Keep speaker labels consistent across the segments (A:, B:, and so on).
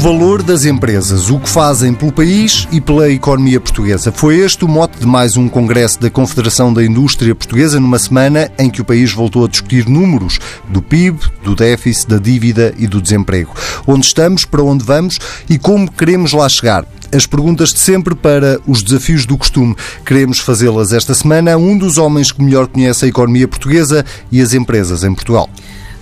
A: valor das empresas, o que fazem pelo país e pela economia portuguesa. Foi este o mote de mais um congresso da Confederação da Indústria Portuguesa, numa semana em que o país voltou a discutir números do PIB, do déficit, da dívida e do desemprego. Onde estamos, para onde vamos e como queremos lá chegar. As perguntas de sempre para os desafios do costume. Queremos fazê-las esta semana a um dos homens que melhor conhece a economia portuguesa e as empresas em Portugal.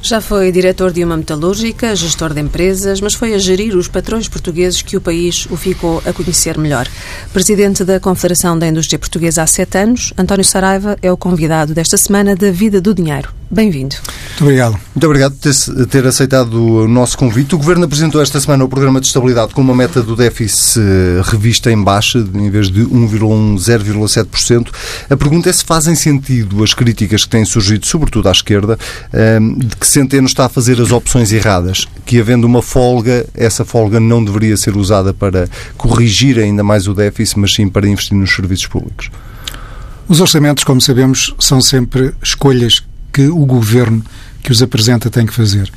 B: Já foi diretor de uma metalúrgica, gestor de empresas, mas foi a gerir os patrões portugueses que o país o ficou a conhecer melhor. Presidente da Confederação da Indústria Portuguesa há sete anos, António Saraiva é o convidado desta semana da Vida do Dinheiro. Bem-vindo.
C: Muito obrigado.
A: Muito obrigado por ter, aceitado o nosso convite. O Governo apresentou esta semana o Programa de Estabilidade com uma meta do déficit eh, revista em baixa, em vez de 1,1, 0,7%. A pergunta é se fazem sentido as críticas que têm surgido, sobretudo à esquerda, eh, de que Centeno está a fazer as opções erradas, que havendo uma folga, essa folga não deveria ser usada para corrigir ainda mais o déficit, mas sim para investir nos serviços públicos.
C: Os orçamentos, como sabemos, são sempre escolhas que o governo que os apresenta tem que fazer.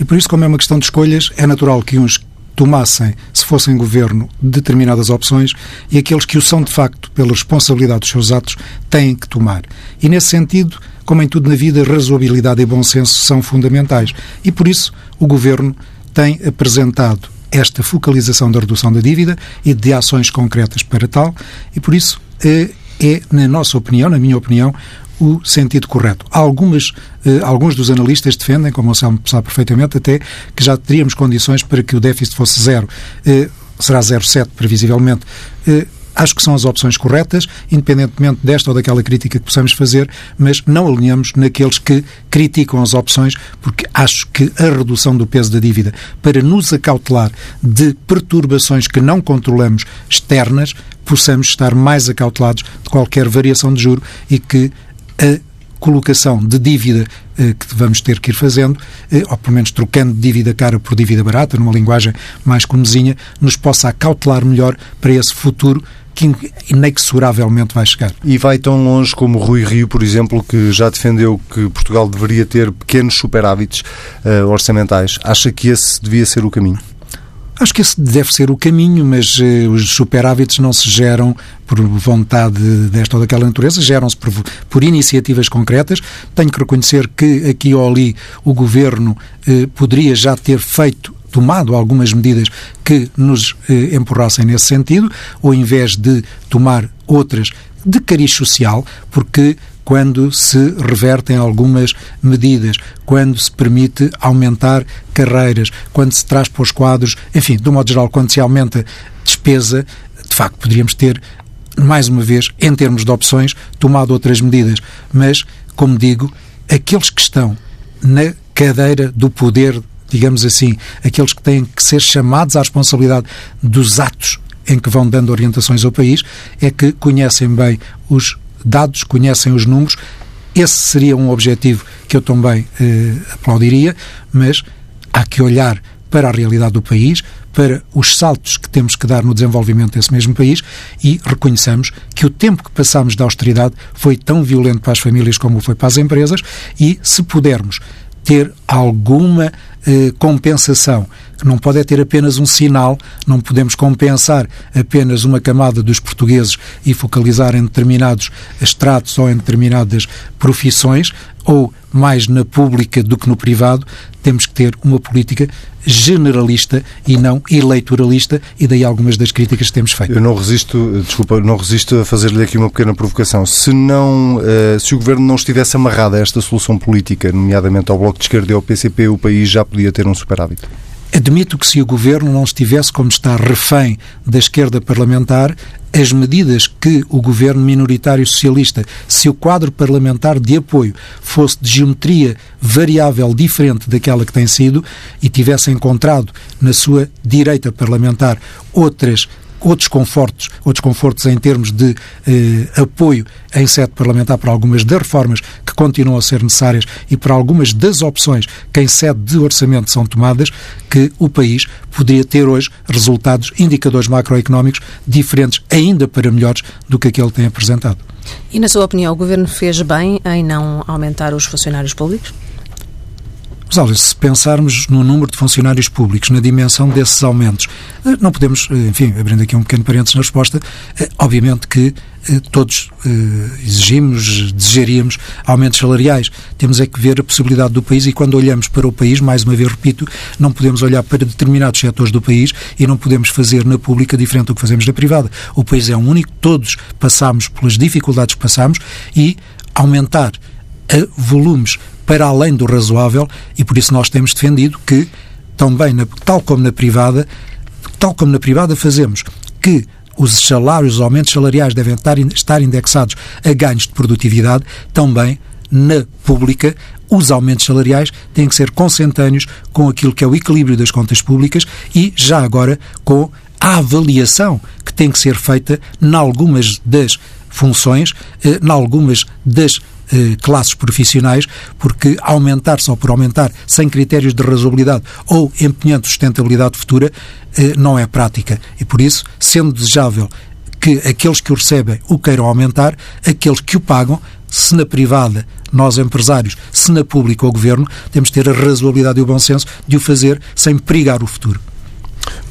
C: E por isso, como é uma questão de escolhas, é natural que uns tomassem, se fossem governo, determinadas opções e aqueles que o são de facto pela responsabilidade dos seus atos têm que tomar. E nesse sentido, como em tudo na vida, razoabilidade e bom senso são fundamentais. E por isso o governo tem apresentado esta focalização da redução da dívida e de ações concretas para tal, e por isso é, é, na nossa opinião, na minha opinião, o sentido correto. Algumas, eh, alguns dos analistas defendem, como o Selmo sabe perfeitamente, até que já teríamos condições para que o déficit fosse zero. Eh, será 0,7 previsivelmente. Eh, acho que são as opções corretas, independentemente desta ou daquela crítica que possamos fazer, mas não alinhamos naqueles que criticam as opções, porque acho que a redução do peso da dívida para nos acautelar de perturbações que não controlamos externas, possamos estar mais acautelados de qualquer variação de juro e que a colocação de dívida eh, que vamos ter que ir fazendo, eh, ou pelo menos trocando dívida cara por dívida barata, numa linguagem mais comezinha, nos possa acautelar melhor para esse futuro que inexoravelmente vai chegar.
A: E vai tão longe como Rui Rio, por exemplo, que já defendeu que Portugal deveria ter pequenos superávites uh, orçamentais. Acha que esse devia ser o caminho?
C: Acho que esse deve ser o caminho, mas uh, os superávites não se geram por vontade desta ou daquela natureza, geram-se por, por, iniciativas concretas. Tenho que reconhecer que aqui ou ali o governo uh, poderia já ter feito tomado algumas medidas que nos eh, empurrassem nesse sentido, ou em vez de tomar outras de cariz social, porque quando se revertem algumas medidas, quando se permite aumentar carreiras, quando se traz para os quadros, enfim, de um modo geral, quando se aumenta despesa, de facto poderíamos ter, mais uma vez, em termos de opções, tomado outras medidas. Mas, como digo, aqueles que estão na cadeira do poder, digamos assim, aqueles que têm que ser chamados à responsabilidade dos atos em que vão dando orientações ao país, é que conhecem bem os dados, conhecem os números. Esse seria um objetivo que eu também eh, aplaudiria, mas há que olhar para a realidade do país, para os saltos que temos que dar no desenvolvimento desse mesmo país e reconheçamos que o tempo que passamos da austeridade foi tão violento para as famílias como foi para as empresas e, se pudermos ter alguma eh, compensação, não pode é ter apenas um sinal, não podemos compensar apenas uma camada dos portugueses e focalizar em determinados estratos ou em determinadas profissões, ou mais na pública do que no privado, temos que ter uma política generalista e não eleitoralista, e daí algumas das críticas que temos feito.
A: Eu não resisto, desculpa, não resisto a fazer-lhe aqui uma pequena provocação. Se não, eh, se o governo não estivesse amarrado a esta solução política, nomeadamente ao Bloco de Esquerda e ao PCP, o país já podia ter um superávit.
C: Admito que se o governo não estivesse como está refém da esquerda parlamentar, as medidas que o governo minoritário socialista, se o quadro parlamentar de apoio fosse de geometria variável diferente daquela que tem sido e tivesse encontrado na sua direita parlamentar outras outros confortos, outros confortos em termos de eh, apoio em sede parlamentar para algumas das reformas continuam a ser necessárias e para algumas das opções que em sede de orçamento são tomadas, que o país poderia ter hoje resultados, indicadores macroeconómicos diferentes, ainda para melhores do que aquele que tem apresentado.
B: E, na sua opinião, o Governo fez bem em não aumentar os funcionários públicos?
C: Mas olha, se pensarmos no número de funcionários públicos, na dimensão desses aumentos, eh, não podemos, eh, enfim, abrindo aqui um pequeno parênteses na resposta, eh, obviamente que todos exigimos, desejaríamos aumentos salariais. Temos é que ver a possibilidade do país e quando olhamos para o país, mais uma vez repito, não podemos olhar para determinados setores do país e não podemos fazer na pública diferente do que fazemos na privada. O país é um único, todos passamos pelas dificuldades que passamos e aumentar volumes para além do razoável e por isso nós temos defendido que, também na, tal como na privada, tal como na privada fazemos que os salários, os aumentos salariais devem estar, indexados a ganhos de produtividade, também na pública os aumentos salariais têm que ser consentâneos com aquilo que é o equilíbrio das contas públicas e, já agora, com a avaliação que tem que ser feita em algumas das funções, eh, em algumas das eh, classes profissionais, porque aumentar só por aumentar, sem critérios de razoabilidade ou empenhando sustentabilidade futura, eh, não é prática. E por isso, sendo desejável que aqueles que o recebem o queiram aumentar, aqueles que o pagam, se na privada, nós empresários, se na pública o governo, temos de ter a razoabilidade e o bom senso de o fazer sem perigar o futuro.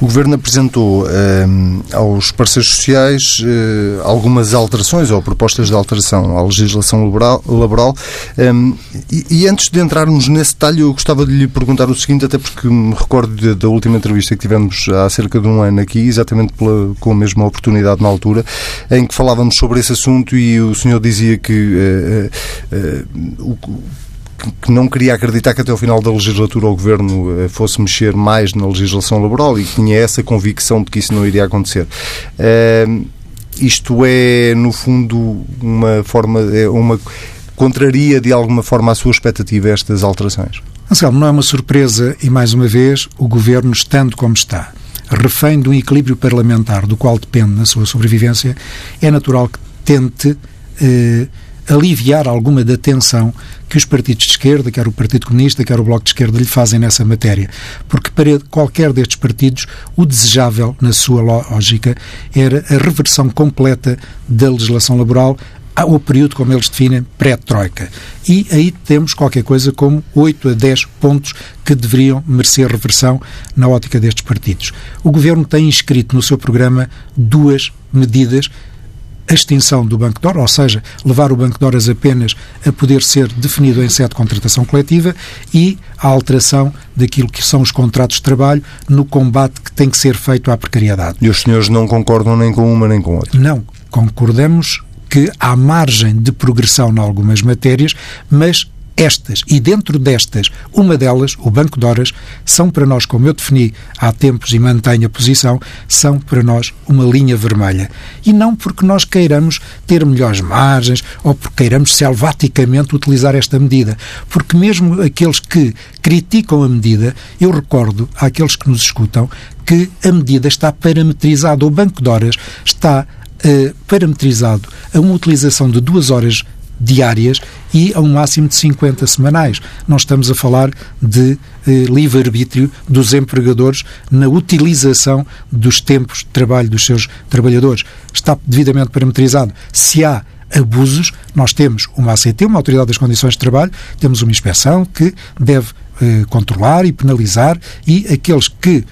A: O Governo apresentou ehm, aos parceiros sociais uh, algumas alterações ou propostas de alteração à legislação laboral. laboral ehm, e, e, antes de entrarmos nesse detalhe, eu gostava de lhe perguntar o seguinte, até porque me recordo de, da última entrevista que tivemos há cerca de um ano aqui, exatamente pela, com a mesma oportunidade na altura, em que falávamos sobre esse assunto e o senhor dizia que uh, uh, o que não queria acreditar que até ao final da legislatura o Governo eh, fosse mexer mais na legislação laboral e que tinha essa convicção de que isso não iria acontecer. Uh, isto é, no fundo, uma forma, é uma contraria de alguma forma a sua expectativa estas alterações?
C: Anselmo, não é uma surpresa e, mais uma vez, o Governo, estando como está, refém de um equilíbrio parlamentar do qual depende na sua sobrevivência, é natural que tente eh, aliviar alguma da tensão que os partidos de esquerda, quer o Partido Comunista, quer o Bloco de Esquerda, lhe fazem nessa matéria. Porque para qualquer destes partidos, o desejável, na sua lógica, era a reversão completa da legislação laboral ao período, como eles definem, pré-troika. E aí temos qualquer coisa como 8 a 10 pontos que deveriam merecer reversão na ótica destes partidos. O Governo tem inscrito no seu programa duas medidas a extinção do Banco de Horas, ou seja, levar o Banco de Horas apenas a poder ser definido em sede de contratação coletiva e a alteração daquilo que são os contratos de trabalho no combate que tem que ser feito à precariedade.
A: E os senhores não concordam nem com uma nem com outra?
C: Não, concordamos que há margem de progressão em algumas matérias, mas estas, e dentro destas, uma delas, o Banco de Horas, são para nós, como eu defini há tempos e mantenho a posição, são para nós uma linha vermelha. E não porque nós queiramos ter melhores margens ou porque queiramos selvaticamente utilizar esta medida. Porque mesmo aqueles que criticam a medida, eu recordo àqueles que nos escutam que a medida está parametrizada. O Banco de Horas está uh, parametrizado a uma utilização de duas horas diárias e a um máximo de 50 semanais. Nós estamos a falar de eh, livre-arbítrio dos empregadores na utilização dos tempos de trabalho dos seus trabalhadores. Está devidamente parametrizado. Se há abusos, nós temos uma ACT, uma Autoridade das Condições de Trabalho, temos uma inspeção que deve eh, controlar e penalizar e aqueles que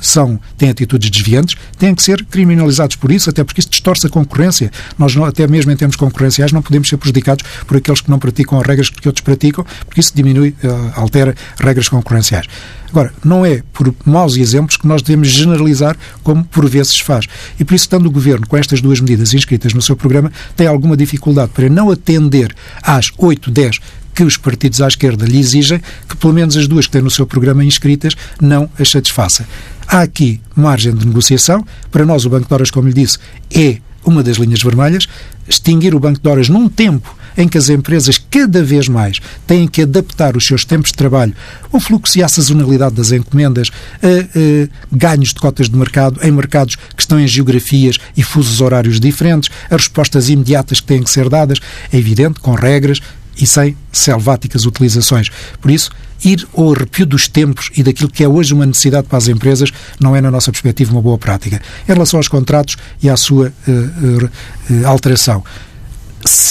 C: são, têm atitudes desviantes, têm que ser criminalizados por isso, até porque isso distorce a concorrência. Nós, não, até mesmo em termos concorrenciais, não podemos ser prejudicados por aqueles que não praticam as regras que outros praticam, porque isso diminui, uh, altera regras concorrenciais. Agora, não é por maus exemplos que nós devemos generalizar como por vezes faz. E por isso, estando o Governo com estas duas medidas inscritas no seu programa, tem alguma dificuldade para não atender às 8, 10 que os partidos à esquerda lhe exigem, que pelo menos as duas que têm no seu programa inscritas não as satisfaça. Há aqui margem de negociação. Para nós, o Banco de Horas, como lhe disse, é uma das linhas vermelhas. Extinguir o Banco de Horas num tempo em que as empresas cada vez mais têm que adaptar os seus tempos de trabalho ao fluxo e à sazonalidade das encomendas, a, a ganhos de cotas de mercado em mercados que estão em geografias e fusos horários diferentes, as respostas imediatas que têm que ser dadas, é evidente, com regras, e sem selváticas utilizações. Por isso, ir ao arrepio dos tempos e daquilo que é hoje uma necessidade para as empresas não é, na nossa perspectiva, uma boa prática. Em relação aos contratos e à sua uh, uh, alteração,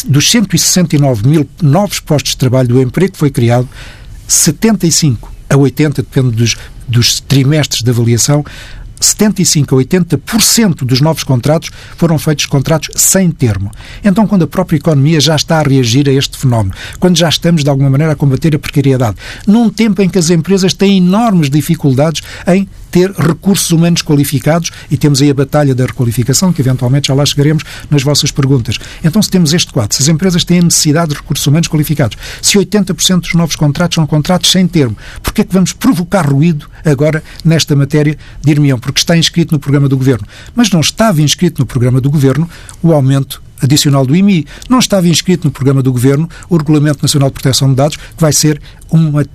C: dos 169 mil novos postos de trabalho do emprego que foi criado, 75 a 80, depende dos, dos trimestres de avaliação, 75% a 80% dos novos contratos foram feitos contratos sem termo. Então, quando a própria economia já está a reagir a este fenómeno, quando já estamos, de alguma maneira, a combater a precariedade, num tempo em que as empresas têm enormes dificuldades em ter recursos humanos qualificados e temos aí a batalha da requalificação, que eventualmente já lá chegaremos nas vossas perguntas. Então, se temos este quadro, se as empresas têm necessidade de recursos humanos qualificados, se 80% dos novos contratos são contratos sem termo, porquê é que vamos provocar ruído agora nesta matéria? Dir-me-ão, porque está inscrito no programa do Governo. Mas não estava inscrito no programa do Governo o aumento adicional do IMI. Não estava inscrito no programa do Governo o Regulamento Nacional de Proteção de Dados, que vai ser uma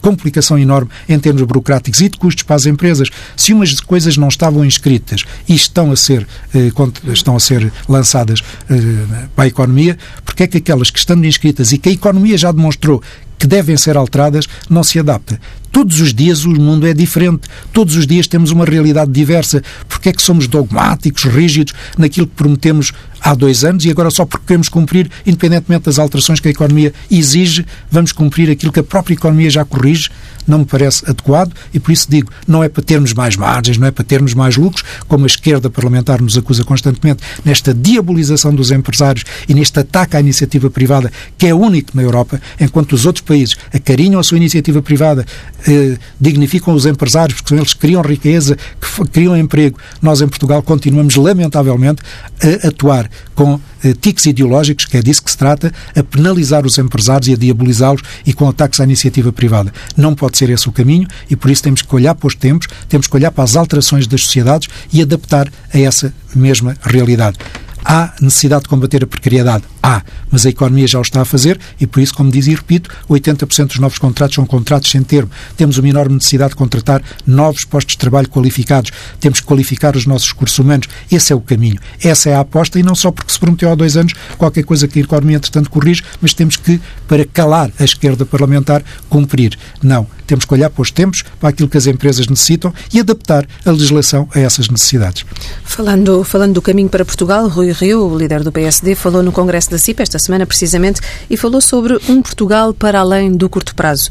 C: complicação enorme em termos burocráticos e de custos para as empresas. Se umas coisas não estavam inscritas e estão a ser, eh, estão a ser lançadas eh, para a economia, porque é que aquelas que estando inscritas e que a economia já demonstrou que devem ser alteradas não se adapta. Todos os dias o mundo é diferente. Todos os dias temos uma realidade diversa. Porque é que somos dogmáticos, rígidos naquilo que prometemos há dois anos e agora só porque queremos cumprir, independentemente das alterações que a economia exige, vamos cumprir aquilo que a própria economia já corrige? Não me parece adequado e por isso digo, não é para termos mais margens, não é para termos mais lucros, como a esquerda parlamentar nos acusa constantemente, nesta diabolização dos empresários e neste ataque à iniciativa privada, que é único na Europa, enquanto os outros países acarinham a sua iniciativa privada, eh, dignificam os empresários, porque são eles que criam riqueza, que criam emprego. Nós, em Portugal, continuamos, lamentavelmente, a atuar com eh, tiques ideológicos, que é disso que se trata, a penalizar os empresários e a diabolizá-los e com ataques à iniciativa privada. Não pode ser esse o caminho e por isso temos que olhar para os tempos, temos que olhar para as alterações das sociedades e adaptar a essa mesma realidade. Há necessidade de combater a precariedade? Há, mas a economia já o está a fazer e por isso, como diz e repito, 80% dos novos contratos são contratos sem termo. Temos uma enorme necessidade de contratar novos postos de trabalho qualificados. Temos que qualificar os nossos recursos humanos. Esse é o caminho. Essa é a aposta e não só porque se prometeu há dois anos qualquer coisa que a economia, entretanto, corrige, mas temos que, para calar a esquerda parlamentar, cumprir. Não. Temos que olhar para os tempos, para aquilo que as empresas necessitam e adaptar a legislação a essas necessidades.
B: Falando, falando do caminho para Portugal, Rui Rio, o líder do PSD, falou no Congresso da CIP esta semana, precisamente, e falou sobre um Portugal para além do curto prazo.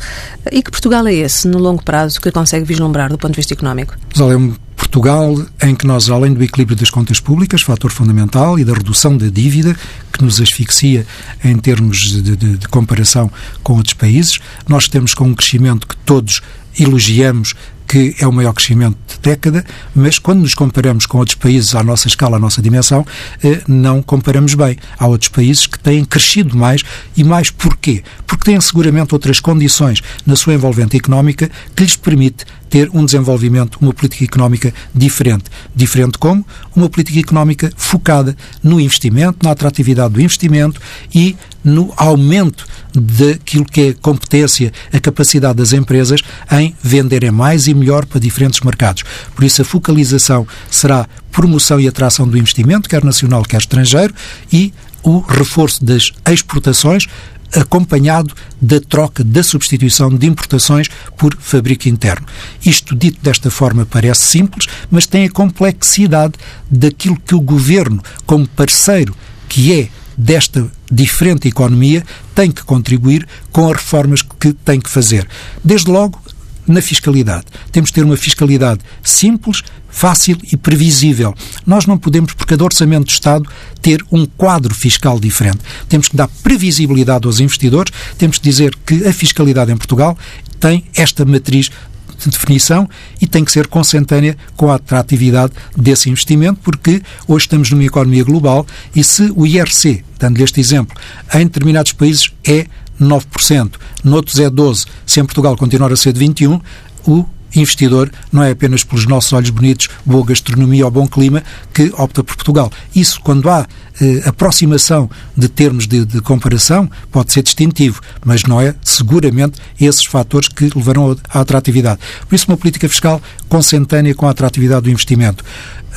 B: E que Portugal é esse, no longo prazo, que consegue vislumbrar do ponto de vista económico?
C: Olha, é um Portugal em que nós, além do equilíbrio das contas públicas, fator fundamental, e da redução da dívida, que nos asfixia em termos de, de, de comparação com outros países, nós temos com um crescimento que todos elogiamos que é o maior crescimento de década, mas quando nos comparamos com outros países à nossa escala, à nossa dimensão, eh, não comparamos bem. Há outros países que têm crescido mais e mais porquê? Porque têm seguramente outras condições na sua envolvente económica que lhes permite ter um desenvolvimento, uma política económica diferente. Diferente como? Uma política económica focada no investimento, na atratividade do investimento e no aumento daquilo que é a competência, a capacidade das empresas em venderem mais e melhor para diferentes mercados. Por isso, a focalização será promoção e atração do investimento, quer nacional, quer estrangeiro, e o reforço das exportações acompanhado da troca, da substituição de importações por fabrico interno. Isto dito desta forma parece simples, mas tem a complexidade daquilo que o governo, como parceiro que é desta diferente economia, tem que contribuir com as reformas que tem que fazer. Desde logo, na fiscalidade. Temos de ter uma fiscalidade simples, fácil e previsível. Nós não podemos, por cada orçamento do Estado, ter um quadro fiscal diferente. Temos que dar previsibilidade aos investidores, temos que dizer que a fiscalidade em Portugal tem esta matriz de definição e tem que ser consentânea com a atratividade desse investimento, porque hoje estamos numa economia global e se o IRC, dando-lhe este exemplo, em determinados países é 9%, noutros é 12%, se em Portugal continuar a ser de 21%, o investidor não é apenas pelos nossos olhos bonitos, boa gastronomia ou bom clima que opta por Portugal. Isso, quando há eh, aproximação de termos de, de, comparação, pode ser distintivo, mas não é seguramente esses fatores que levarão à atratividade. Por isso, uma política fiscal consentânea com a atratividade do investimento.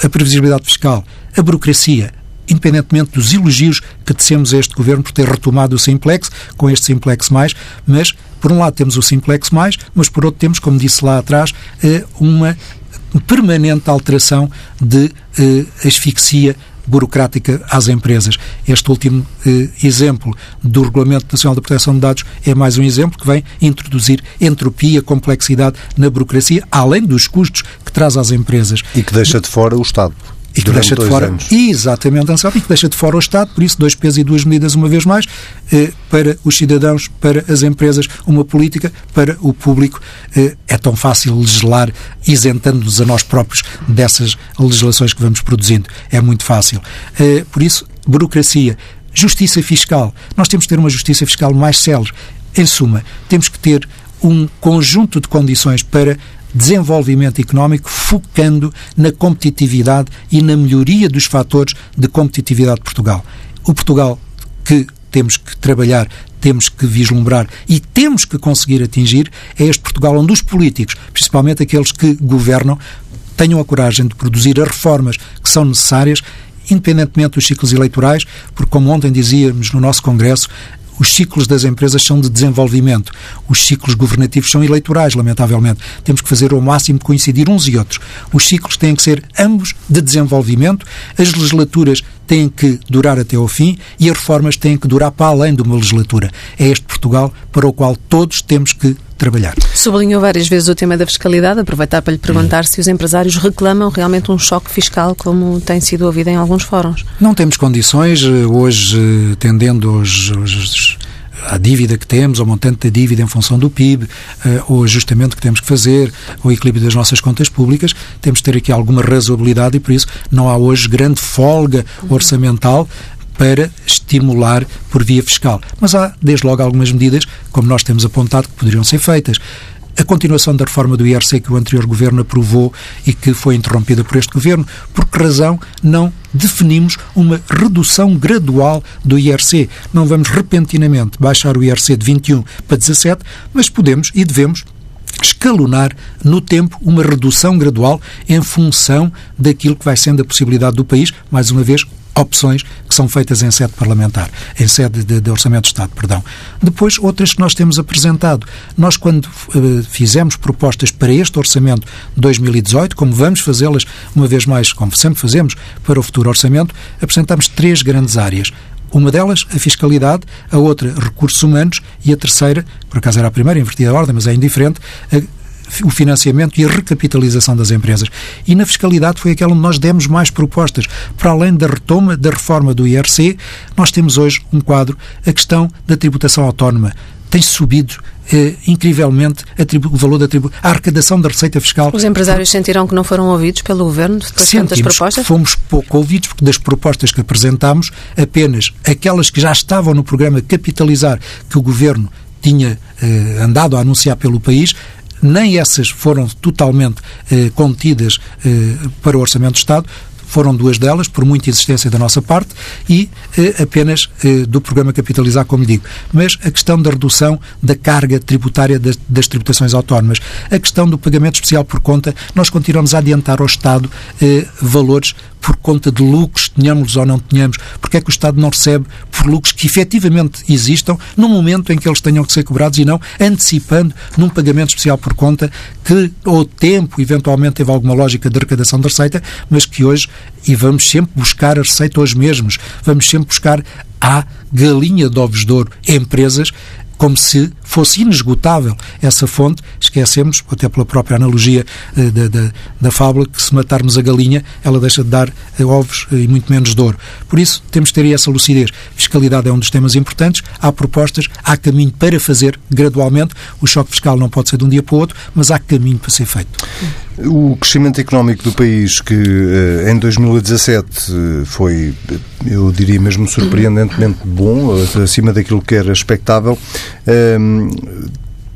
C: A previsibilidade fiscal, a burocracia, independentemente dos elogios que tecemos a este governo por ter retomado o Simplex, com este Simplex mais, mas por um lado temos o Simplex mais, mas por outro temos, como disse lá atrás, eh, uma permanente alteração de eh, asfixia burocrática às empresas. Este último eh, exemplo do Regulamento Nacional de Proteção de Dados é mais um exemplo que vem introduzir entropia, complexidade na burocracia, além dos custos que traz às empresas.
A: E que deixa de fora o Estado.
C: E que deixa de fora, anos. exatamente, e que deixa de fora o Estado, por isso dois pesos e duas medidas uma vez mais, eh, para os cidadãos, para as empresas, uma política para o público. Eh, é tão fácil legislar isentando-nos a nós próprios dessas legislações que vamos produzindo. É muito fácil. Eh, por isso, burocracia, justiça fiscal. Nós temos que ter uma justiça fiscal mais célere. Em suma, temos que ter um conjunto de condições para desenvolvimento económico focando na competitividade e na melhoria dos fatores de competitividade de Portugal. O Portugal que temos que trabalhar, temos que vislumbrar e temos que conseguir atingir é este Portugal onde os políticos, principalmente aqueles que governam, tenham a coragem de produzir as reformas que são necessárias independentemente dos ciclos eleitorais, porque, como ontem dizíamos no nosso Congresso, os ciclos das empresas são de desenvolvimento. Os ciclos governativos são eleitorais, lamentavelmente. Temos que fazer ao máximo coincidir uns e outros. Os ciclos têm que ser ambos de desenvolvimento. As legislaturas têm que durar até ao fim e as reformas têm que durar para além de uma legislatura. É este Portugal para o qual todos temos que trabalhar.
B: Sublinhou várias vezes o tema da fiscalidade. Aproveitar para lhe perguntar hum. se os empresários reclamam realmente um choque fiscal, como tem sido ouvido em alguns fóruns.
C: Não temos condições. Eh, hoje, eh, tendendo os, os a dívida que temos, ao montante da dívida em função do PIB, eh, o ajustamento que temos que fazer, o equilíbrio das nossas contas públicas, temos que ter aqui alguma razoabilidade e por isso não há hoje grande folga orçamental para estimular por via fiscal. Mas há, desde logo, algumas medidas, como nós temos apontado, que poderiam ser feitas a continuação da reforma do IRC que o anterior governo aprovou e que foi interrompida por este governo. Por que razão não definimos uma redução gradual do IRC? Não vamos repentinamente baixar o IRC de 21 para 17, mas podemos e devemos escalonar no tempo uma redução gradual em função daquilo que vai sendo a possibilidade do país, mais uma vez, opções que são feitas em sede parlamentar, em sede de, de, Orçamento de Estado, perdão. Depois, outras que nós temos apresentado. Nós, quando uh, fizemos propostas para este Orçamento de 2018, como vamos fazê-las uma vez mais, como sempre fazemos, para o futuro Orçamento, apresentamos três grandes áreas. Uma delas, a fiscalidade, a outra, recursos humanos e a terceira, por acaso era a primeira, invertida a ordem, mas é indiferente, a o financiamento e a recapitalização das empresas. E na fiscalidade foi aquela onde nós demos mais propostas. Para além da retoma da reforma do IRC, nós temos hoje um quadro, a questão da tributação autónoma. Tem subido eh, incrivelmente o valor da tribo, a arrecadação da receita fiscal.
B: Os empresários sentiram que não foram ouvidos pelo governo depois de tantas propostas?
C: fomos pouco ouvidos porque das propostas que apresentámos, apenas aquelas que já estavam no programa Capitalizar que o governo tinha eh, andado a anunciar pelo país, nem essas foram totalmente eh, contidas eh, para o Orçamento do Estado, foram duas delas, por muita existência da nossa parte, e eh, apenas eh, do programa Capitalizar, como digo. Mas a questão da redução da carga tributária das, das, tributações autónomas, a questão do pagamento especial por conta, nós continuamos a adiantar ao Estado eh, valores por conta de lucros, tenhamos ou não tenhamos, porque é que o Estado não recebe por lucros que efetivamente existam no momento em que eles tenham que ser cobrados e não antecipando num pagamento especial por conta que, ao tempo, eventualmente teve alguma lógica de arrecadação da receita, mas que hoje, e vamos sempre buscar a receita hoje mesmos, vamos sempre buscar a galinha de ovos de ouro, empresas como se fosse inesgotável essa fonte, esquecemos, até pela própria analogia eh, da, da, da, fábula, que se matarmos a galinha, ela deixa de dar eh, ovos eh, e muito menos de ouro. Por isso, temos que ter essa lucidez. Fiscalidade é um dos temas importantes, há propostas, há caminho para fazer gradualmente. O choque fiscal não pode ser de um dia para o outro, mas há caminho para ser feito.
A: O crescimento económico do país, que em 2017 foi, eu diria mesmo, surpreendentemente bom, acima daquilo que era expectável, um,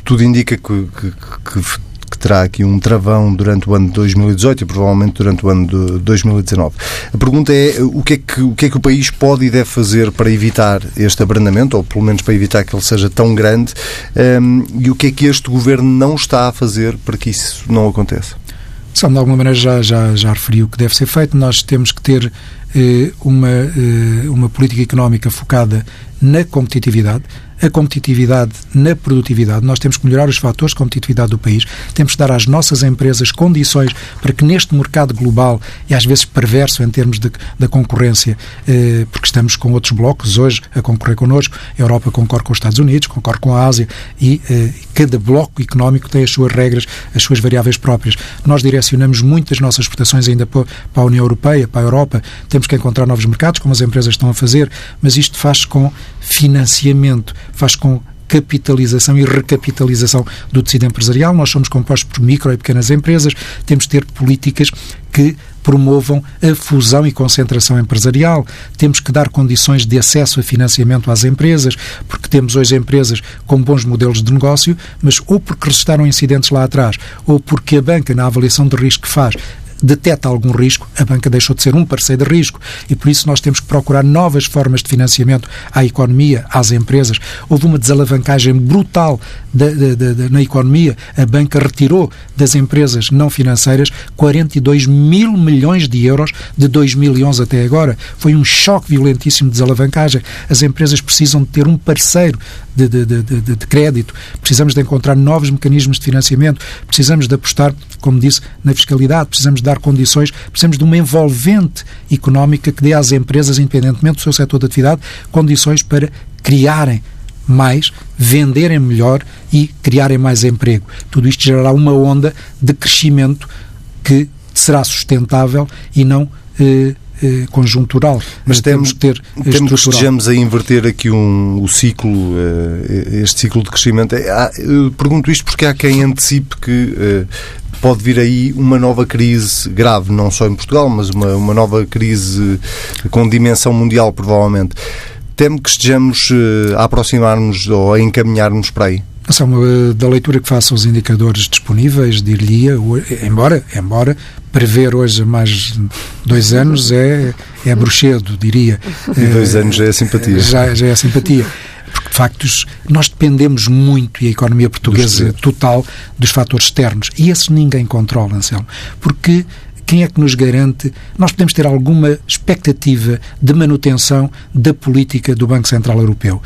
A: tudo indica que, que, que, terá aqui um travão durante o ano de 2018 e provavelmente durante o ano de 2019. A pergunta é o que é que o, que é que o país pode e deve fazer para evitar este abrandamento, ou pelo menos para evitar que ele seja tão grande, um, e o que é que este governo não está a fazer para que isso não aconteça?
C: São, de alguma maneira, já, já, já referi o que deve ser feito. Nós temos que ter eh, uma, eh, uma política económica focada na competitividade, a competitividade na produtividade. Nós temos que melhorar os fatores de competitividade do país. Temos que dar às nossas empresas condições para que neste mercado global, e às vezes perverso em termos de, da concorrência, eh, porque estamos com outros blocos hoje a concorrer connosco, a Europa concorre com os Estados Unidos, concorre com a Ásia, e eh, cada bloco económico tem as suas regras, as suas variáveis próprias. Nós direcionamos muito as nossas exportações ainda para a União Europeia, para a Europa. Temos que encontrar novos mercados, como as empresas estão a fazer, mas isto faz com financiamento, faz com capitalização e recapitalização do tecido empresarial. Nós somos compostos por micro e pequenas empresas, temos de ter políticas que promovam a fusão e concentração empresarial. Temos que dar condições de acesso a financiamento às empresas, porque temos hoje empresas com bons modelos de negócio, mas ou porque registaram incidentes lá atrás, ou porque a banca, na avaliação de risco que faz, detecta algum risco, a banca deixou de ser um parceiro de risco e por isso nós temos que procurar novas formas de financiamento à economia, às empresas. Houve uma desalavancagem brutal na economia. A banca retirou das empresas não financeiras 42 mil milhões de euros de 2011 até agora. Foi um choque violentíssimo de desalavancagem. As empresas precisam de ter um parceiro de, de, de, de, crédito, precisamos de encontrar novos mecanismos de financiamento, precisamos de apostar, como disse, na fiscalidade, precisamos de dar condições, precisamos de uma envolvente económica que dê às empresas, independentemente do seu setor de atividade, condições para criarem mais, venderem melhor e criarem mais emprego. Tudo isto gerará uma onda de crescimento que será sustentável e não eh, eh, conjuntural.
A: Mas temos, que ter temos que estejamos a inverter aqui um, o ciclo, eh, este ciclo de crescimento. Pergunto isto porque há quem antecipe que eh, pode vir aí uma nova crise grave, não só em Portugal, mas uma, uma nova crise com dimensão mundial, provavelmente. Temo que estejamos a aproximar-nos ou a encaminhar-nos para aí.
C: Anselmo, da leitura que faço aos indicadores disponíveis, diria, embora, embora prever hoje mais dois anos é, é bruxedo, diria.
A: E dois anos já é simpatia.
C: Já, já é simpatia. Porque, de facto, nós dependemos muito, e a economia portuguesa total, dos fatores externos. E esses ninguém controla, Anselmo. Porque quem é que nos garante? Nós podemos ter alguma expectativa de manutenção da política do Banco Central Europeu.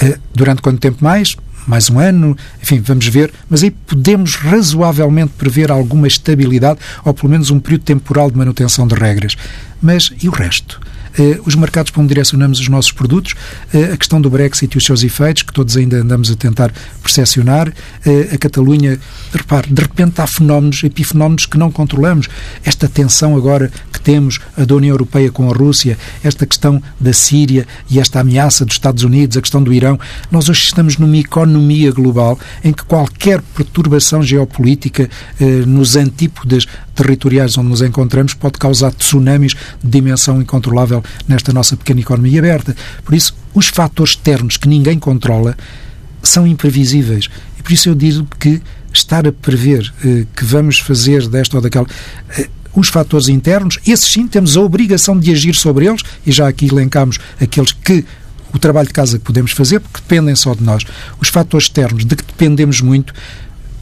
C: Eh, durante quanto tempo mais? mais um ano, enfim, vamos ver, mas aí podemos razoavelmente prever alguma estabilidade ou pelo menos um período temporal de manutenção de regras. Mas e o resto? Eh, os mercados para onde direcionamos os nossos produtos, eh, a questão do Brexit e os seus efeitos, que todos ainda andamos a tentar percepcionar, eh, a Catalunha, repare, de repente há fenómenos, epifenómenos que não controlamos. Esta tensão agora que temos, a da União Europeia com a Rússia, esta questão da Síria e esta ameaça dos Estados Unidos, a questão do Irão, nós hoje estamos numa economia global em que qualquer perturbação geopolítica nos antípodas territoriais onde nos encontramos pode causar tsunamis de dimensão incontrolável nesta nossa pequena economia aberta. Por isso, os fatores externos que ninguém controla são imprevisíveis. E por isso eu digo que estar a prever eh, que vamos fazer desta ou daquela. Eh, os fatores internos, esses sim temos a obrigação de agir sobre eles, e já aqui elencamos aqueles que o trabalho de casa que podemos fazer, porque dependem só de nós. Os fatores externos, de que dependemos muito,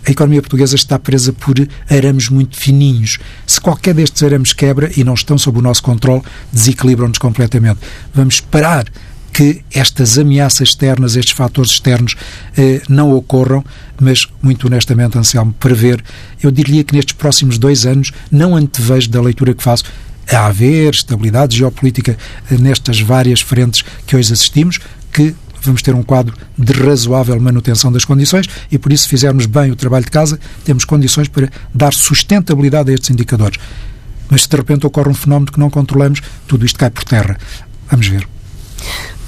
C: a economia portuguesa está presa por arames muito fininhos. Se qualquer destes arames quebra e não estão sob o nosso controle, desequilibram-nos completamente. Vamos parar que estas ameaças externas, estes fatores externos, eh, não ocorram, mas, muito honestamente, Anselmo, prever, eu diria que nestes próximos dois anos, não antevejo da leitura que faço, a haver estabilidade geopolítica eh, nestas várias frentes que hoje assistimos, que vamos ter um quadro de razoável manutenção das condições e, por isso, se fizermos bem o trabalho de casa, temos condições para dar sustentabilidade a estes indicadores. Mas se de repente ocorre um fenómeno que não controlamos, tudo isto cai por terra. Vamos ver.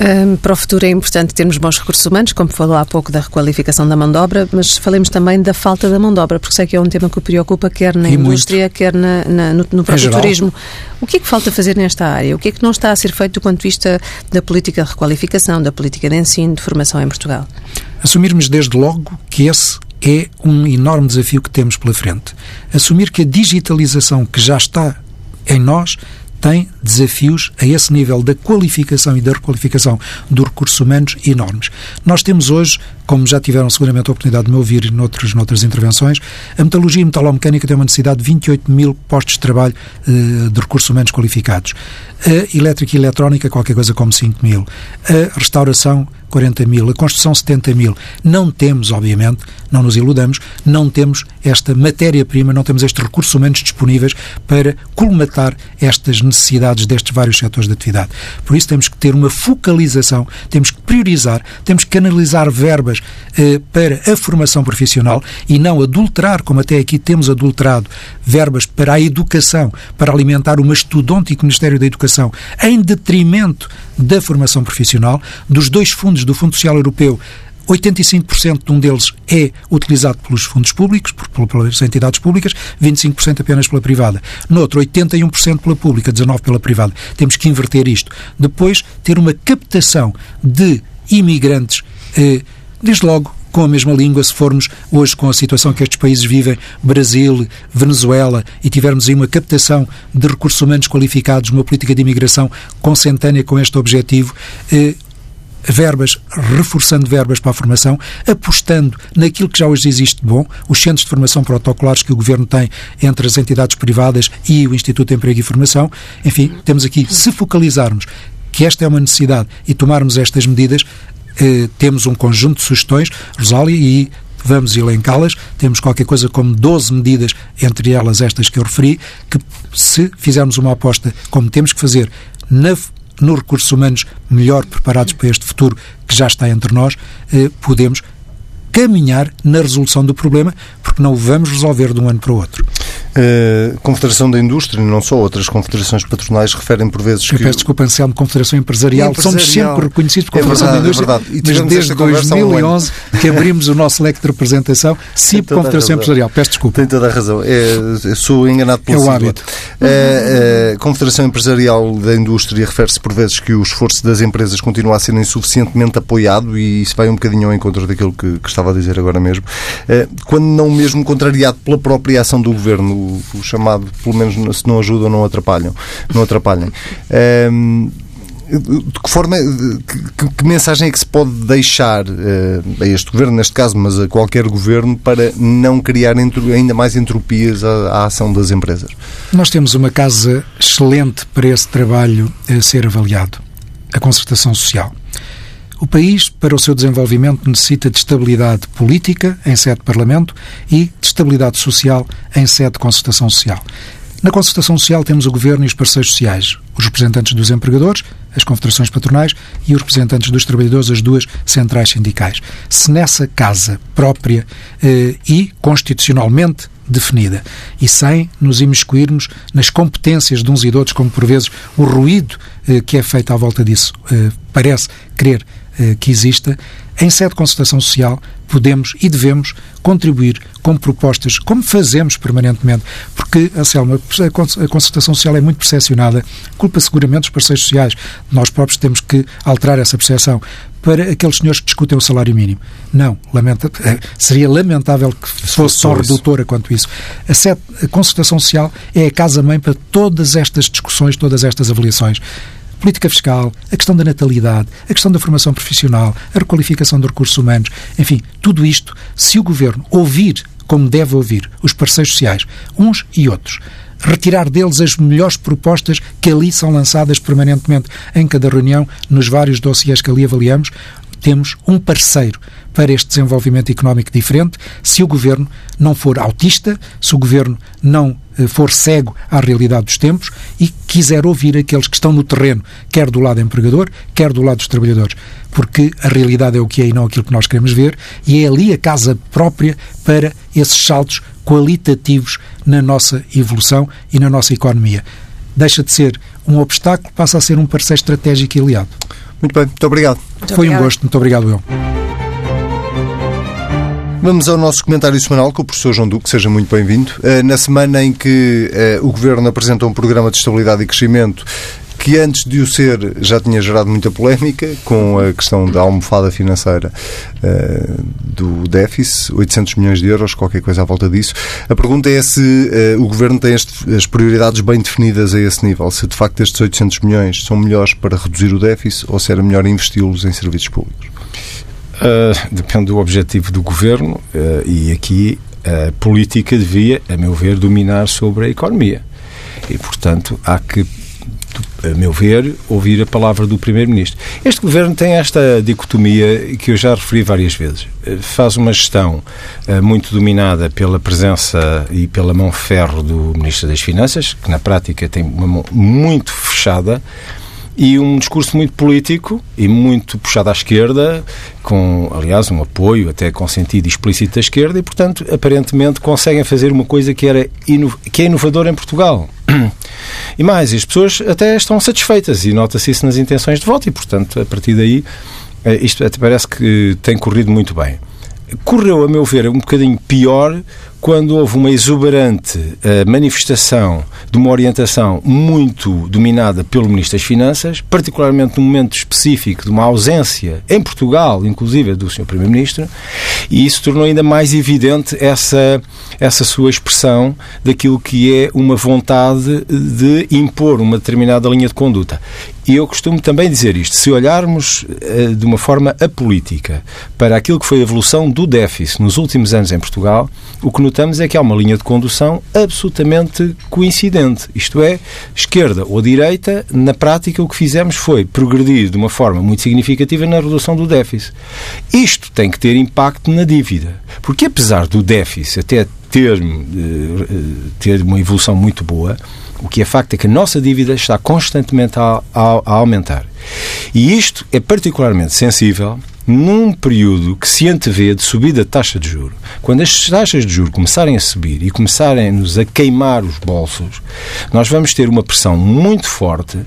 B: Um, para o futuro é importante termos bons recursos humanos, como falou há pouco da requalificação da mão de obra, mas falemos também da falta da mão de obra, porque sei que é um tema que o preocupa quer na e indústria, muito. quer na, na, no, no próprio turismo. O que é que falta fazer nesta área? O que é que não está a ser feito do ponto de vista da política de requalificação, da política de ensino, de formação em Portugal?
C: Assumirmos desde logo que esse é um enorme desafio que temos pela frente. Assumir que a digitalização que já está em nós tem desafios a esse nível da qualificação e da requalificação dos recursos humanos enormes. Nós temos hoje, como já tiveram seguramente a oportunidade de me ouvir noutras, noutras intervenções, a metalurgia e metalomecânica tem uma necessidade de 28 mil postos de trabalho uh, de recursos humanos qualificados. A elétrica e eletrónica, qualquer coisa como 5 mil. A restauração, 40 mil, a construção 70 mil. Não temos, obviamente, não nos iludamos, não temos esta matéria-prima, não temos estes recursos humanos disponíveis para colmatar estas necessidades destes vários setores de atividade. Por isso temos que ter uma focalização, temos que priorizar, temos que canalizar verbas eh, para a formação profissional e não adulterar, como até aqui temos adulterado, verbas para a educação, para alimentar o Ministério da Educação, em detrimento da formação profissional, dos dois fundos, do Fundo Social Europeu 85% de um deles é utilizado pelos fundos públicos, por, pelas entidades públicas, 25% apenas pela privada. No outro, 81% pela pública, 19% pela privada. Temos que inverter isto. Depois, ter uma captação de imigrantes, eh, desde logo com a mesma língua, se formos hoje com a situação que estes países vivem, Brasil, Venezuela, e tivermos aí uma captação de recursos humanos qualificados, uma política de imigração consentânea com este objetivo, eh, verbas, reforçando verbas para a formação, apostando naquilo que já hoje existe de bom, os centros de formação protocolares que o Governo tem entre as entidades privadas e o Instituto de Emprego e Formação. Enfim, temos aqui, se focalizarmos que esta é uma necessidade e tomarmos estas medidas, eh, temos um conjunto de sugestões, Rosália, e vamos elencá-las. Temos qualquer coisa como 12 medidas, entre elas estas que eu referi, que se fizermos uma aposta como temos que fazer na nos recursos humanos melhor preparados para este futuro que já está entre nós, eh, podemos caminhar na resolução do problema, porque não o vamos resolver de um ano para o outro.
A: A Confederação da Indústria, não só outras confederações patronais, referem por vezes
C: Eu que... peço desculpa, Anselmo, Confederação Empresarial. Empresarial. Somos sempre reconhecidos por Confederação é verdade, da Indústria, é mas desde 2011 um que abrimos o nosso leque de representação, CIP Confederação Empresarial. Peço desculpa.
A: Tem toda a razão. É, sou enganado pelo
C: É o hábito.
A: A, a Confederação Empresarial da Indústria refere-se por vezes que o esforço das empresas continua a ser insuficientemente apoiado e isso vai um bocadinho ao encontro daquilo que, que estava a dizer agora mesmo. Quando não mesmo contrariado pela própria ação do Governo o, chamado, pelo menos se não ajudam, não atrapalham. Não atrapalhem. Um, de que forma, que, que, mensagem é que se pode deixar uh, a este governo, neste caso, mas a qualquer governo, para não criar ainda mais entropias à, à, ação das empresas?
C: Nós temos uma casa excelente para esse trabalho a ser avaliado: a concertação social. O país, para o seu desenvolvimento, necessita de estabilidade política em sede de Parlamento e de estabilidade social em sede de concertação social. Na concertação social temos o Governo e os parceiros sociais, os representantes dos empregadores, as confederações patronais e os representantes dos trabalhadores, as duas centrais sindicais. Se nessa casa própria eh, e constitucionalmente definida e sem nos imiscuirmos nas competências de uns e de outros, como por vezes o ruído eh, que é feito à volta disso eh, parece querer eh, que exista, em sede de concertação social, podemos e devemos contribuir com propostas, como fazemos permanentemente, porque, Anselmo, a concertação social é muito percepcionada, culpa seguramente os parceiros sociais, nós próprios temos que alterar essa percepção para aqueles senhores que discutem o salário mínimo. Não, lamenta, eh, seria lamentável que fosse tão redutora quanto isso. A, sede, a concertação social é a casa-mãe para todas estas discussões, todas estas avaliações política fiscal, a questão da natalidade, a questão da formação profissional, a requalificação dos recursos humanos, enfim, tudo isto, se o Governo ouvir, como deve ouvir, os parceiros sociais, uns e outros, retirar deles as melhores propostas que ali são lançadas permanentemente em cada reunião, nos vários dossiês que ali avaliamos, temos um parceiro para este desenvolvimento económico diferente se o governo não for autista, se o governo não eh, for cego à realidade dos tempos e quiser ouvir aqueles que estão no terreno, quer do lado empregador, quer do lado dos trabalhadores. Porque a realidade é o que é e não aquilo que nós queremos ver, e é ali a casa própria para esses saltos qualitativos na nossa evolução e na nossa economia. Deixa de ser um obstáculo, passa a ser um parceiro estratégico e aliado.
A: Muito bem, muito obrigado.
C: Muito Foi obrigado. um gosto, muito obrigado eu.
A: Vamos ao nosso comentário semanal com o professor João Duque, seja muito bem-vindo. Eh, na semana em que eh, o Governo apresenta um programa de estabilidade e crescimento que antes de o ser já tinha gerado muita polémica com a questão da almofada financeira uh, do déficit, 800 milhões de euros, qualquer coisa à volta disso. A pergunta é se uh, o Governo tem este, as prioridades bem definidas a esse nível, se de facto estes 800 milhões são melhores para reduzir o déficit ou se era melhor investi-los em serviços públicos.
D: Uh, depende do objetivo do Governo e aqui a política devia, a meu ver, dominar sobre a economia. E, portanto, há que a meu ver, ouvir a palavra do Primeiro-Ministro. Este governo tem esta dicotomia que eu já referi várias vezes. Faz uma gestão uh, muito dominada pela presença e pela mão ferro do Ministro das Finanças, que na prática tem uma mão muito fechada e um discurso muito político e muito puxado à esquerda, com, aliás, um apoio até com sentido explícito da esquerda, e, portanto, aparentemente conseguem fazer uma coisa que, era que é inovadora em Portugal. E mais, as pessoas até estão satisfeitas e nota-se isso nas intenções de voto, e, portanto, a partir daí, eh, isto até parece que tem corrido muito bem. Correu, a meu ver, um bocadinho pior quando houve uma exuberante uh, manifestação de uma orientação muito dominada pelo Ministro das Finanças, particularmente num momento específico de uma ausência em Portugal, inclusive do Sr. Primeiro-Ministro, e isso tornou ainda mais evidente essa, essa sua expressão daquilo que é uma vontade de impor uma determinada linha de conduta. E eu costumo também dizer isto: se olharmos uh, de uma forma apolítica para aquilo que foi a evolução do déficit nos últimos anos em Portugal, o que notamos é que há uma linha de condução absolutamente coincidente. Isto é, esquerda ou direita, na prática o que fizemos foi progredir de uma forma muito significativa na redução do déficit. Isto tem que ter impacto na dívida. Porque apesar do déficit até ter, eh, ter uma evolução muito boa, o que é facto é que a nossa dívida está constantemente a, a, a aumentar. E isto é particularmente sensível num período que se antevê de subida de taxa de juro, quando as taxas de juro começarem a subir e começarem-nos a queimar os bolsos, nós vamos ter uma pressão muito forte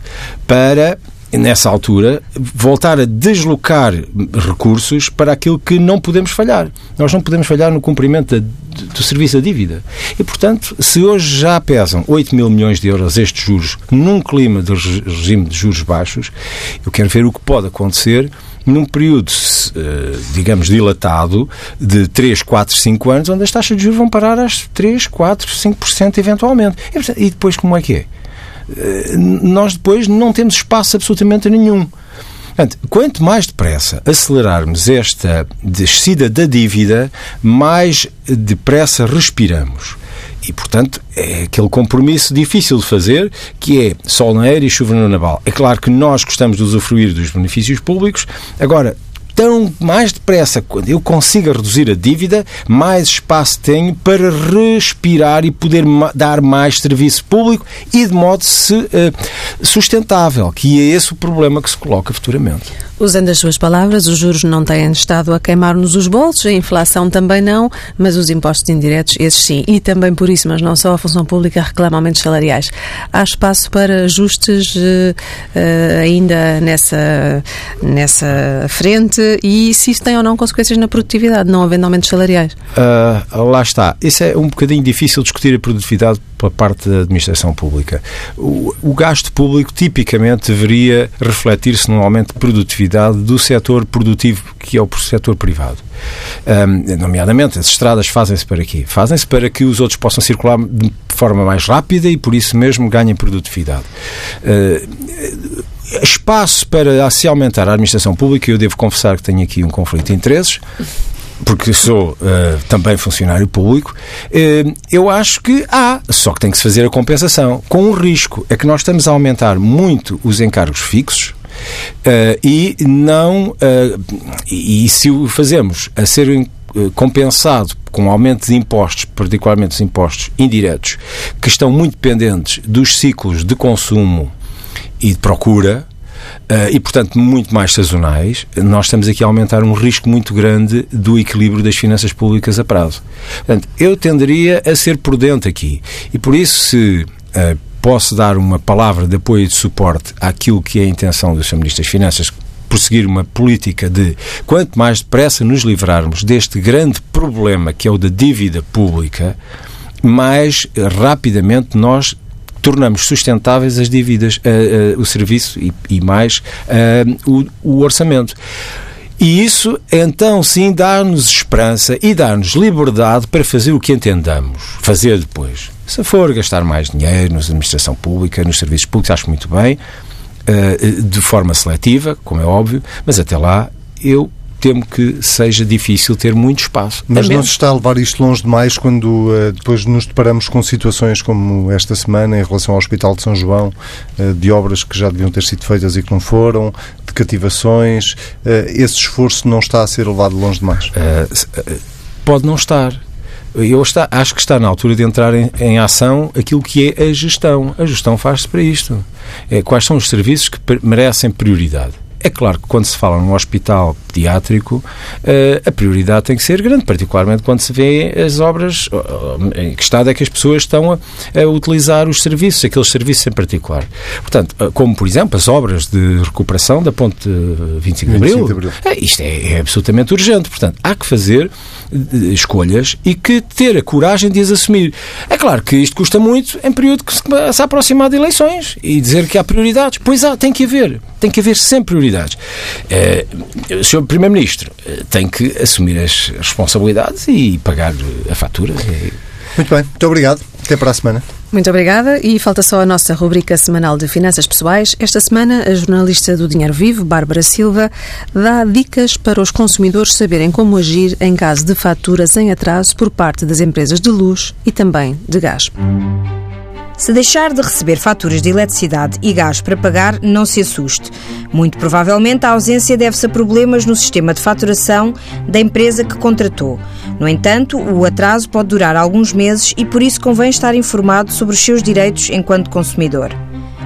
D: para nessa altura, voltar a deslocar recursos para aquilo que não podemos falhar. Nós não podemos falhar no cumprimento da, do serviço da dívida. E, portanto, se hoje já pesam 8 mil milhões de euros estes juros num clima de regime de juros baixos, eu quero ver o que pode acontecer num período, eh, digamos, dilatado de 3, 4, 5 anos, onde as taxas de juros vão parar às 3, 4, 5% eventualmente. E depois como é que é? Eh, nós depois não temos espaço absolutamente nenhum. Portanto, quanto mais depressa acelerarmos esta descida da dívida, mais depressa respiramos. E, portanto, é aquele compromisso difícil de fazer, que é sol na era e chuva no naval. É claro que nós gostamos de usufruir dos benefícios públicos. Agora, tão mais depressa, quando eu consiga reduzir a dívida, mais espaço tenho para respirar e poder dar mais serviço público e de modo se, uh, sustentável, que é esse o problema que se coloca futuramente.
B: Usando as suas palavras, os juros não têm estado a queimar-nos os bolsos, a inflação também não, mas os impostos indiretos, esses sim. E também por isso, mas não só a função pública reclama aumentos salariais. Há espaço para ajustes uh, ainda nessa, nessa frente e se isso tem ou não consequências na produtividade, não havendo aumentos salariais?
D: Uh, lá está. Isso é um bocadinho difícil discutir a produtividade pela parte da administração pública. O, o gasto público tipicamente deveria refletir-se num aumento de produtividade do setor produtivo que é o setor privado. Um, nomeadamente, as estradas fazem-se para quê? Fazem-se para que os outros possam circular de forma mais rápida e por isso mesmo ganhem produtividade. Uh, espaço para se aumentar a administração pública, eu devo confessar que tenho aqui um conflito de interesses porque sou uh, também funcionário público, uh, eu acho que há, só que tem que se fazer a compensação, com um risco, é que nós estamos a aumentar muito os encargos fixos, Uh, e não uh, e, e, se o fazemos a ser uh, compensado com aumento de impostos, particularmente os impostos indiretos, que estão muito dependentes dos ciclos de consumo e de procura, Uh, e, portanto, muito mais sazonais, nós estamos aqui a aumentar um risco muito grande do equilíbrio das finanças públicas a prazo. Portanto, eu tenderia a ser prudente aqui. E por isso, se uh, posso dar uma palavra de apoio e de suporte àquilo que é a intenção do Sr. Ministro das Finanças, prosseguir uma política de quanto mais depressa nos livrarmos deste grande problema que é o da dívida pública, mais rapidamente nós tornamos sustentáveis as dívidas, uh, uh, o serviço e, e mais o, o orçamento. E isso, então, sim, dá-nos esperança e dá-nos liberdade para fazer o que entendamos fazer depois. Se for gastar mais dinheiro na administração pública, nos serviços públicos, acho muito bem, de forma seletiva, como é óbvio, mas até lá eu temo que seja difícil ter muito espaço.
A: Mas não se está a levar isto longe demais quando uh, depois nos deparamos com situações como esta semana em relação ao Hospital de São João, uh, de obras que já deviam ter sido feitas e que não foram, de cativações. Uh, esse esforço não está a ser levado longe demais?
D: pode não estar. Eu está, acho que está na altura de entrar em, em, ação aquilo que é a gestão. A gestão faz-se para isto. É, quais são os serviços que merecem prioridade? É claro que quando se fala num hospital pediátrico, eh, a prioridade tem que ser grande, particularmente quando se vê as obras, em que estado é que as pessoas estão a, a utilizar os serviços, aqueles serviços em particular. Portanto, eh, como por exemplo as obras de recuperação da ponte 25 de Abril, 25 de Abril. Isto é, é absolutamente urgente. Portanto, há que fazer eh, escolhas e que ter a coragem de as assumir. É claro que isto custa muito em período que se aproximar de eleições e dizer que há prioridades. Pois há, tem que haver. Tem que haver sempre prioridades. É, o Sr. Primeiro-Ministro eh, tem que assumir as responsabilidades e pagar a fatura.
A: Muito bem, muito obrigado. Até para a semana.
B: Muito obrigada. E falta só a nossa rubrica semanal de finanças pessoais. Esta semana, a jornalista do Dinheiro Vivo, Bárbara Silva, dá dicas para os consumidores saberem como agir em caso de faturas em atraso por parte das empresas de luz e também de gás.
E: Se deixar de receber faturas de eletricidade e gás para pagar, não se assuste. Muito provavelmente a ausência deve-se a problemas no sistema de faturação da empresa que contratou. No entanto, o atraso pode durar alguns meses e por isso convém estar informado sobre os seus direitos enquanto consumidor.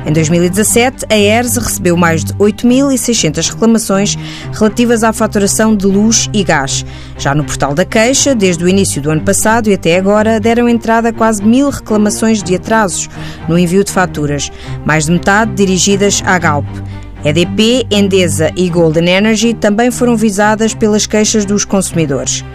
E: Em 2017, a ERS recebeu mais de 8.600 reclamações relativas à faturação de luz e gás. Já no portal da queixa, desde o início do ano passado e até agora, deram entrada quase mil reclamações de atrasos no envio de faturas, mais de metade dirigidas à Galp. EDP, Endesa e Golden Energy também foram visadas pelas queixas dos consumidores.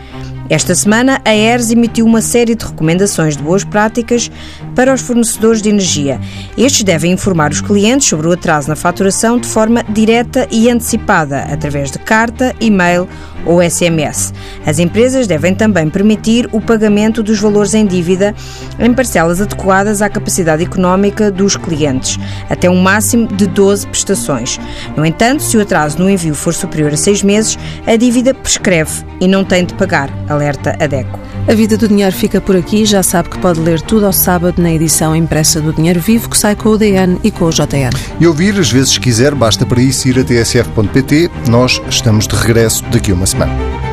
E: Esta semana, a ERS emitiu uma série de recomendações de boas práticas para os fornecedores de energia. Estes devem informar os clientes sobre o atraso na faturação de forma direta e antecipada, através de carta, e-mail ou SMS. As empresas devem também permitir o pagamento dos valores em dívida em parcelas adequadas à capacidade económica dos clientes, até um máximo de 12 prestações. No entanto, se o atraso no envio for superior a seis meses, a dívida prescreve e não tem de pagar, alerta a DECO.
B: A Vida do Dinheiro fica por aqui. Já sabe que pode ler tudo ao sábado na edição impressa do Dinheiro Vivo, que sai com o DN e com o JN.
A: E ouvir, às vezes quiser, basta para isso ir a tsf.pt. Nós estamos de regresso daqui a uma semana.